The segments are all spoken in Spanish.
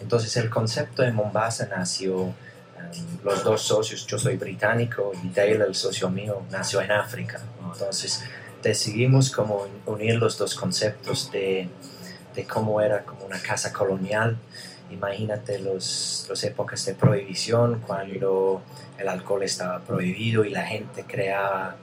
Entonces el concepto de Mombasa nació, um, los dos socios, yo soy británico y Dale, el socio mío, nació en África. Entonces decidimos como unir los dos conceptos de, de cómo era como una casa colonial. Imagínate las los épocas de prohibición, cuando el alcohol estaba prohibido y la gente creaba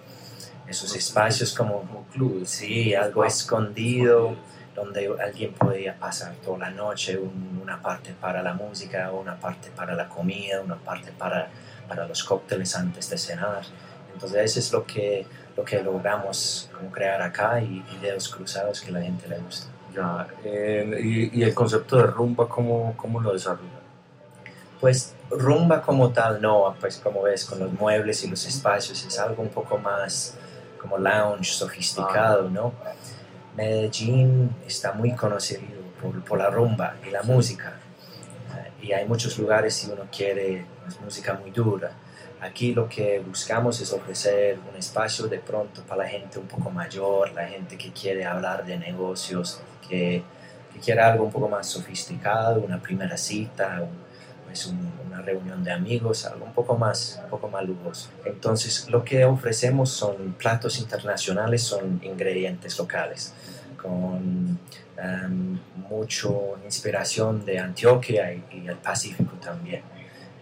esos espacios como, clubes. sí, algo escondido donde alguien podía pasar toda la noche, un- una parte para la música, una parte para la comida, una parte para, para los cócteles antes de cenar. Entonces eso es lo que, lo que logramos como crear acá y ideas cruzados que a la gente le gusta. Ya, eh, y, y el concepto de rumba, ¿cómo, cómo lo desarrollan? Pues rumba como tal no, pues como ves con los muebles y los espacios es algo un poco más como lounge, sofisticado, ¿no? Medellín está muy conocido por, por la rumba y la música y hay muchos lugares si uno quiere pues, música muy dura. Aquí lo que buscamos es ofrecer un espacio de pronto para la gente un poco mayor, la gente que quiere hablar de negocios, que, que quiere algo un poco más sofisticado, una primera cita, un- pues un- una reunión de amigos, algo un poco más, un poco más lujoso. Entonces, lo que ofrecemos son platos internacionales, son ingredientes locales, con em, mucho inspiración de Antioquia y, y el Pacífico también.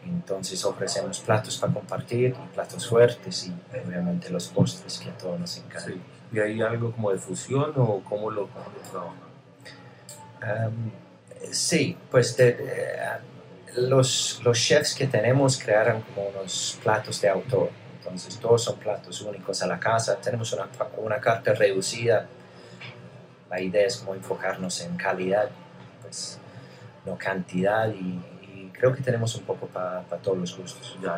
Entonces ofrecemos platos para compartir platos fuertes y obviamente los postres que a todos nos encantan. Sí. ¿Y hay algo como de fusión o cómo lo, cómo lo trabajan? Um, sí, pues de- de- los, los chefs que tenemos crearon como unos platos de autor. Entonces todos son platos únicos a la casa. Tenemos una, una carta reducida. La idea es como enfocarnos en calidad, pues no cantidad y, creo que tenemos un poco para todos los gustos.